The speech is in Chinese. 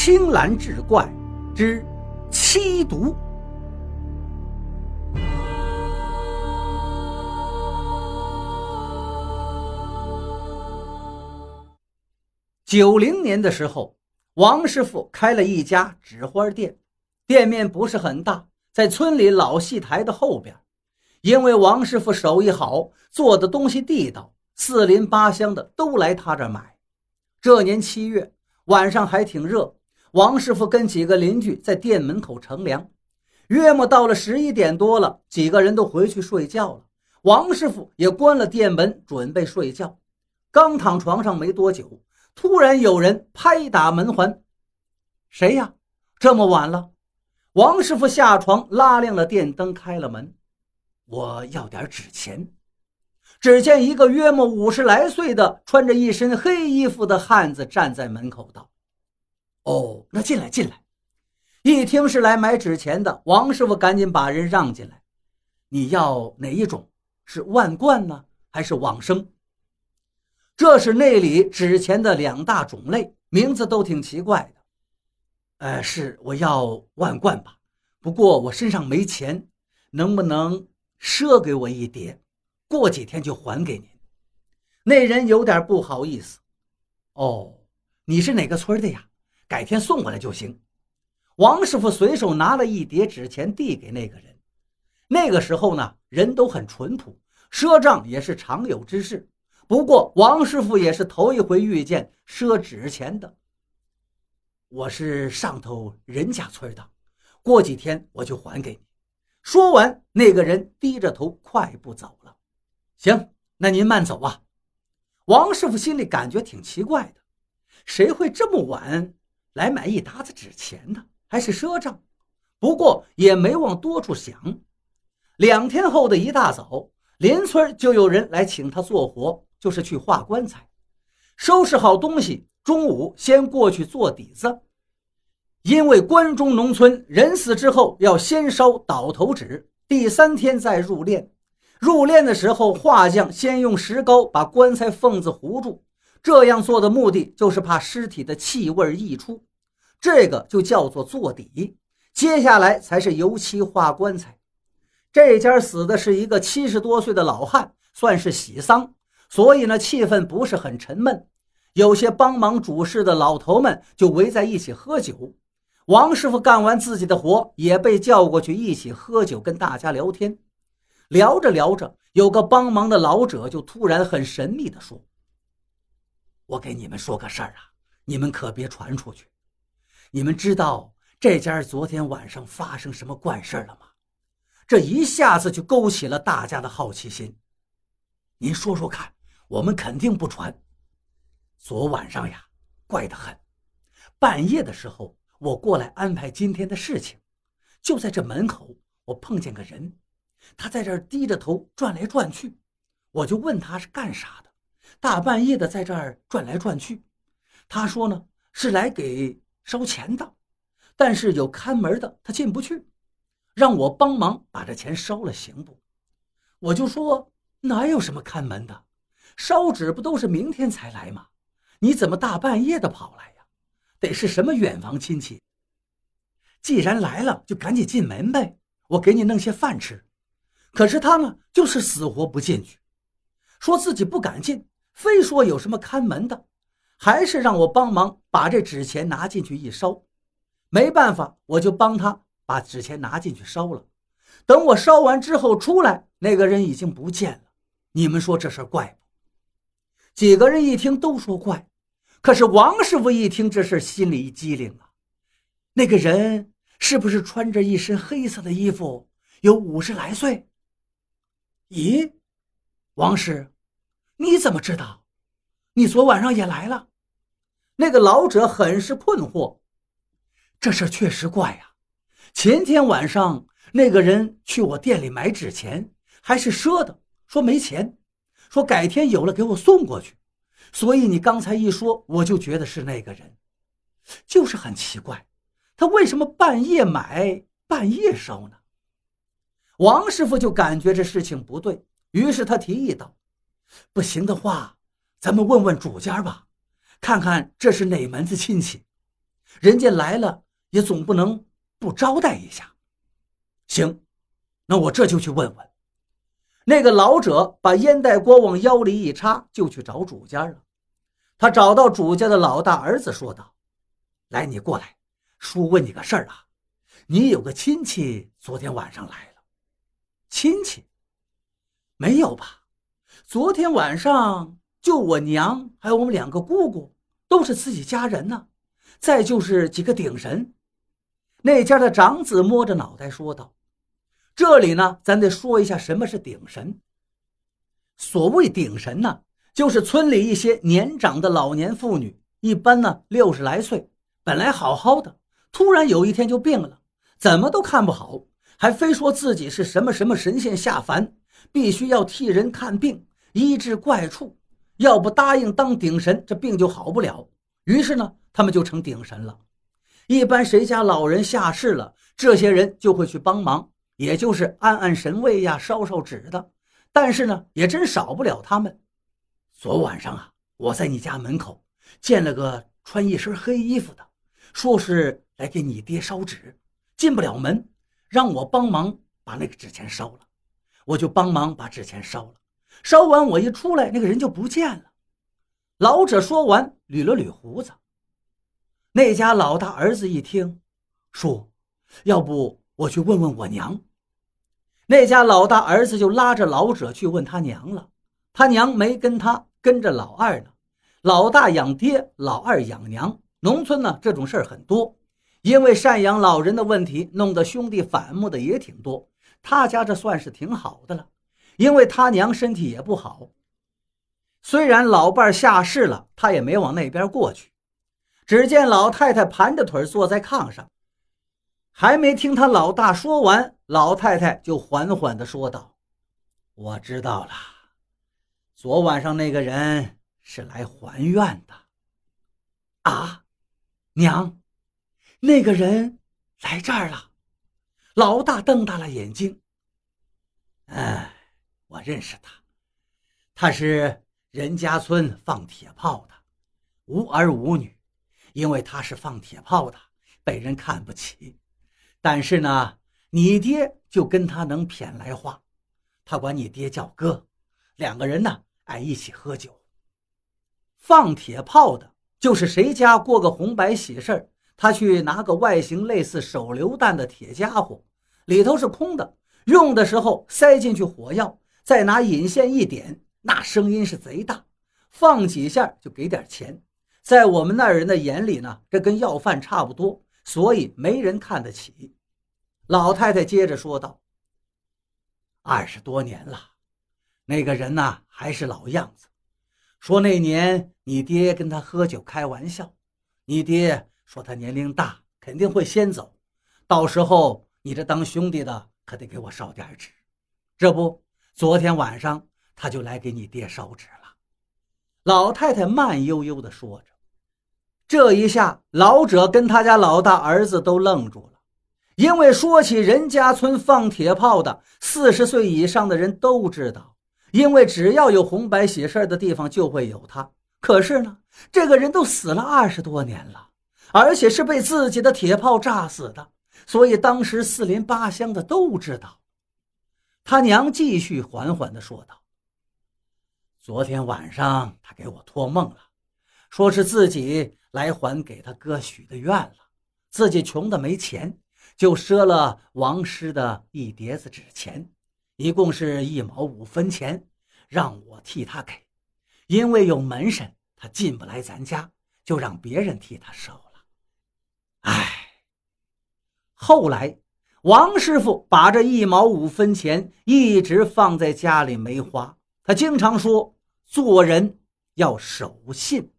青蓝志怪之七毒。九零年的时候，王师傅开了一家纸花店，店面不是很大，在村里老戏台的后边。因为王师傅手艺好，做的东西地道，四邻八乡的都来他这买。这年七月晚上还挺热，王师傅跟几个邻居在店门口乘凉。约莫到了十一点多了，几个人都回去睡觉了，王师傅也关了店门，准备睡觉。刚躺床上没多久。突然有人拍打门环，谁呀？这么晚了，王师傅下床拉亮了电灯，开了门。我要点纸钱。只见一个约莫五十来岁的、穿着一身黑衣服的汉子站在门口道：“哦，那进来，进来。”一听是来买纸钱的，王师傅赶紧把人让进来。你要哪一种？是万贯呢，还是往生？这是那里纸钱的两大种类，名字都挺奇怪的。呃，是我要万贯吧，不过我身上没钱，能不能赊给我一叠？过几天就还给您。那人有点不好意思。哦，你是哪个村的呀？改天送过来就行。王师傅随手拿了一叠纸钱递给那个人。那个时候呢，人都很淳朴，赊账也是常有之事。不过，王师傅也是头一回遇见赊纸钱的。我是上头任家村的，过几天我就还给你。说完，那个人低着头快步走了。行，那您慢走啊。王师傅心里感觉挺奇怪的，谁会这么晚来买一沓子纸钱的？还是赊账？不过也没往多处想。两天后的一大早，邻村就有人来请他做活。就是去画棺材，收拾好东西，中午先过去做底子。因为关中农村人死之后要先烧倒头纸，第三天再入殓。入殓的时候，画匠先用石膏把棺材缝子糊住，这样做的目的就是怕尸体的气味溢出，这个就叫做做底。接下来才是油漆画棺材。这家死的是一个七十多岁的老汉，算是喜丧。所以呢，气氛不是很沉闷，有些帮忙主事的老头们就围在一起喝酒。王师傅干完自己的活，也被叫过去一起喝酒，跟大家聊天。聊着聊着，有个帮忙的老者就突然很神秘地说：“我给你们说个事儿啊，你们可别传出去。你们知道这家昨天晚上发生什么怪事了吗？这一下子就勾起了大家的好奇心。您说说看。”我们肯定不传。昨晚上呀，怪得很。半夜的时候，我过来安排今天的事情，就在这门口，我碰见个人，他在这低着头转来转去，我就问他是干啥的，大半夜的在这儿转来转去。他说呢是来给烧钱的，但是有看门的，他进不去，让我帮忙把这钱烧了，行不？我就说哪有什么看门的。烧纸不都是明天才来吗？你怎么大半夜的跑来呀？得是什么远房亲戚。既然来了，就赶紧进门呗，我给你弄些饭吃。可是他呢，就是死活不进去，说自己不敢进，非说有什么看门的，还是让我帮忙把这纸钱拿进去一烧。没办法，我就帮他把纸钱拿进去烧了。等我烧完之后出来，那个人已经不见了。你们说这事怪不？几个人一听都说怪，可是王师傅一听这事，心里一激灵啊。那个人是不是穿着一身黑色的衣服，有五十来岁？咦，王师，你怎么知道？你昨晚上也来了？那个老者很是困惑。这事确实怪呀。前天晚上那个人去我店里买纸钱，还是赊的，说没钱。说改天有了给我送过去，所以你刚才一说，我就觉得是那个人，就是很奇怪，他为什么半夜买半夜烧呢？王师傅就感觉这事情不对，于是他提议道：“不行的话，咱们问问主家吧，看看这是哪门子亲戚。”人家来了也总不能不招待一下。行，那我这就去问问。那个老者把烟袋锅往腰里一插，就去找主家了。他找到主家的老大儿子，说道：“来，你过来，叔问你个事儿啊。你有个亲戚昨天晚上来了，亲戚？没有吧？昨天晚上就我娘还有我们两个姑姑，都是自己家人呢。再就是几个顶神。”那家的长子摸着脑袋说道。这里呢，咱得说一下什么是顶神。所谓顶神呢，就是村里一些年长的老年妇女，一般呢六十来岁，本来好好的，突然有一天就病了，怎么都看不好，还非说自己是什么什么神仙下凡，必须要替人看病医治怪处，要不答应当顶神，这病就好不了。于是呢，他们就成顶神了。一般谁家老人下世了，这些人就会去帮忙。也就是按按神位呀，烧烧纸的，但是呢，也真少不了他们。昨晚上啊，我在你家门口见了个穿一身黑衣服的，说是来给你爹烧纸，进不了门，让我帮忙把那个纸钱烧了。我就帮忙把纸钱烧了，烧完我一出来，那个人就不见了。老者说完，捋了捋胡子。那家老大儿子一听，说：“要不我去问问我娘。”那家老大儿子就拉着老者去问他娘了，他娘没跟他，跟着老二呢。老大养爹，老二养娘。农村呢这种事儿很多，因为赡养老人的问题，弄得兄弟反目的也挺多。他家这算是挺好的了，因为他娘身体也不好。虽然老伴下世了，他也没往那边过去。只见老太太盘着腿坐在炕上。还没听他老大说完，老太太就缓缓地说道：“我知道了，昨晚上那个人是来还愿的。”啊，娘，那个人来这儿了。老大瞪大了眼睛。哎，我认识他，他是任家村放铁炮的，无儿无女，因为他是放铁炮的，被人看不起。但是呢，你爹就跟他能谝来话，他管你爹叫哥，两个人呢爱一起喝酒。放铁炮的，就是谁家过个红白喜事，他去拿个外形类似手榴弹的铁家伙，里头是空的，用的时候塞进去火药，再拿引线一点，那声音是贼大，放几下就给点钱。在我们那人的眼里呢，这跟要饭差不多。所以没人看得起。老太太接着说道：“二十多年了，那个人呐还是老样子。说那年你爹跟他喝酒开玩笑，你爹说他年龄大，肯定会先走。到时候你这当兄弟的可得给我烧点纸。这不，昨天晚上他就来给你爹烧纸了。”老太太慢悠悠地说着。这一下，老者跟他家老大儿子都愣住了，因为说起任家村放铁炮的，四十岁以上的人都知道，因为只要有红白喜事的地方就会有他。可是呢，这个人都死了二十多年了，而且是被自己的铁炮炸死的，所以当时四邻八乡的都知道。他娘继续缓缓地说道：“昨天晚上他给我托梦了，说是自己。”来还给他哥许的愿了，自己穷的没钱，就赊了王师的一叠子纸钱，一共是一毛五分钱，让我替他给，因为有门神，他进不来咱家，就让别人替他收了。唉，后来王师傅把这一毛五分钱一直放在家里没花，他经常说做人要守信。